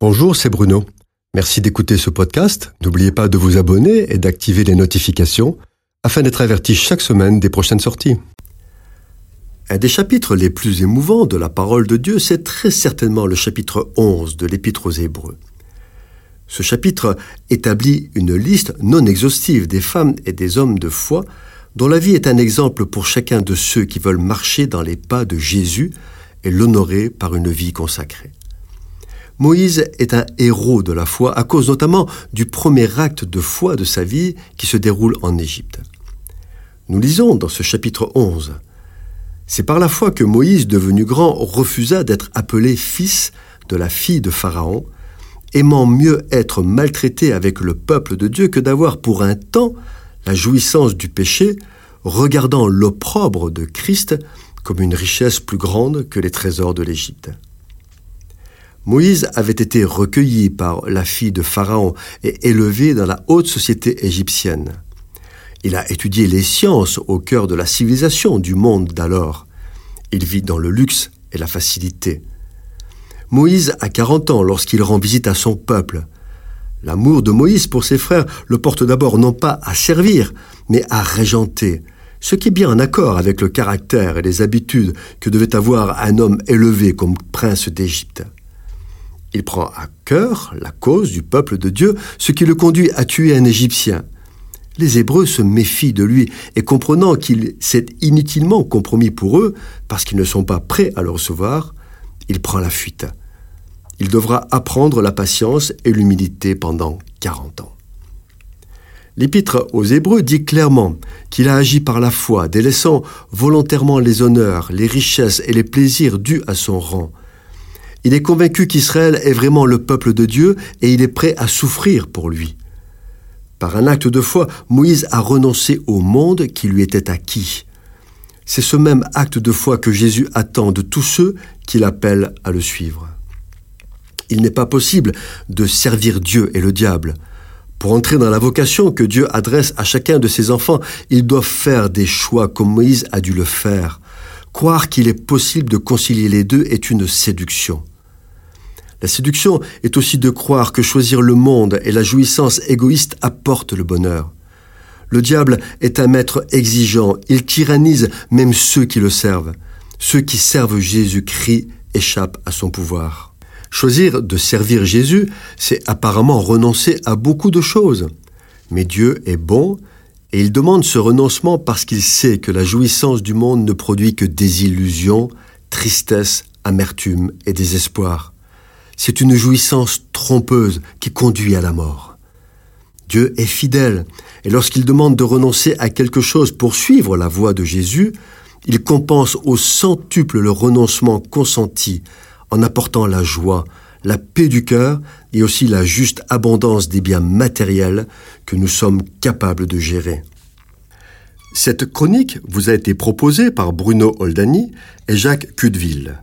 Bonjour, c'est Bruno. Merci d'écouter ce podcast. N'oubliez pas de vous abonner et d'activer les notifications afin d'être averti chaque semaine des prochaines sorties. Un des chapitres les plus émouvants de la parole de Dieu, c'est très certainement le chapitre 11 de l'Épître aux Hébreux. Ce chapitre établit une liste non exhaustive des femmes et des hommes de foi dont la vie est un exemple pour chacun de ceux qui veulent marcher dans les pas de Jésus et l'honorer par une vie consacrée. Moïse est un héros de la foi à cause notamment du premier acte de foi de sa vie qui se déroule en Égypte. Nous lisons dans ce chapitre 11 C'est par la foi que Moïse, devenu grand, refusa d'être appelé fils de la fille de Pharaon, aimant mieux être maltraité avec le peuple de Dieu que d'avoir pour un temps la jouissance du péché, regardant l'opprobre de Christ comme une richesse plus grande que les trésors de l'Égypte. Moïse avait été recueilli par la fille de Pharaon et élevé dans la haute société égyptienne. Il a étudié les sciences au cœur de la civilisation du monde d'alors. Il vit dans le luxe et la facilité. Moïse a 40 ans lorsqu'il rend visite à son peuple. L'amour de Moïse pour ses frères le porte d'abord non pas à servir, mais à régenter, ce qui est bien en accord avec le caractère et les habitudes que devait avoir un homme élevé comme prince d'Égypte. Il prend à cœur la cause du peuple de Dieu, ce qui le conduit à tuer un Égyptien. Les Hébreux se méfient de lui et comprenant qu'il s'est inutilement compromis pour eux, parce qu'ils ne sont pas prêts à le recevoir, il prend la fuite. Il devra apprendre la patience et l'humilité pendant quarante ans. L'épître aux Hébreux dit clairement qu'il a agi par la foi, délaissant volontairement les honneurs, les richesses et les plaisirs dus à son rang, il est convaincu qu'Israël est vraiment le peuple de Dieu et il est prêt à souffrir pour lui. Par un acte de foi, Moïse a renoncé au monde qui lui était acquis. C'est ce même acte de foi que Jésus attend de tous ceux qui l'appellent à le suivre. Il n'est pas possible de servir Dieu et le diable. Pour entrer dans la vocation que Dieu adresse à chacun de ses enfants, ils doivent faire des choix comme Moïse a dû le faire. Croire qu'il est possible de concilier les deux est une séduction. La séduction est aussi de croire que choisir le monde et la jouissance égoïste apportent le bonheur. Le diable est un maître exigeant, il tyrannise même ceux qui le servent. Ceux qui servent Jésus-Christ échappent à son pouvoir. Choisir de servir Jésus, c'est apparemment renoncer à beaucoup de choses. Mais Dieu est bon et il demande ce renoncement parce qu'il sait que la jouissance du monde ne produit que désillusion, tristesse, amertume et désespoir. C'est une jouissance trompeuse qui conduit à la mort. Dieu est fidèle, et lorsqu'il demande de renoncer à quelque chose pour suivre la voie de Jésus, il compense au centuple le renoncement consenti en apportant la joie, la paix du cœur et aussi la juste abondance des biens matériels que nous sommes capables de gérer. Cette chronique vous a été proposée par Bruno Oldani et Jacques Cudeville.